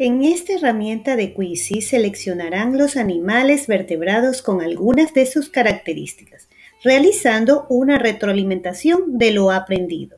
En esta herramienta de Quizy seleccionarán los animales vertebrados con algunas de sus características, realizando una retroalimentación de lo aprendido.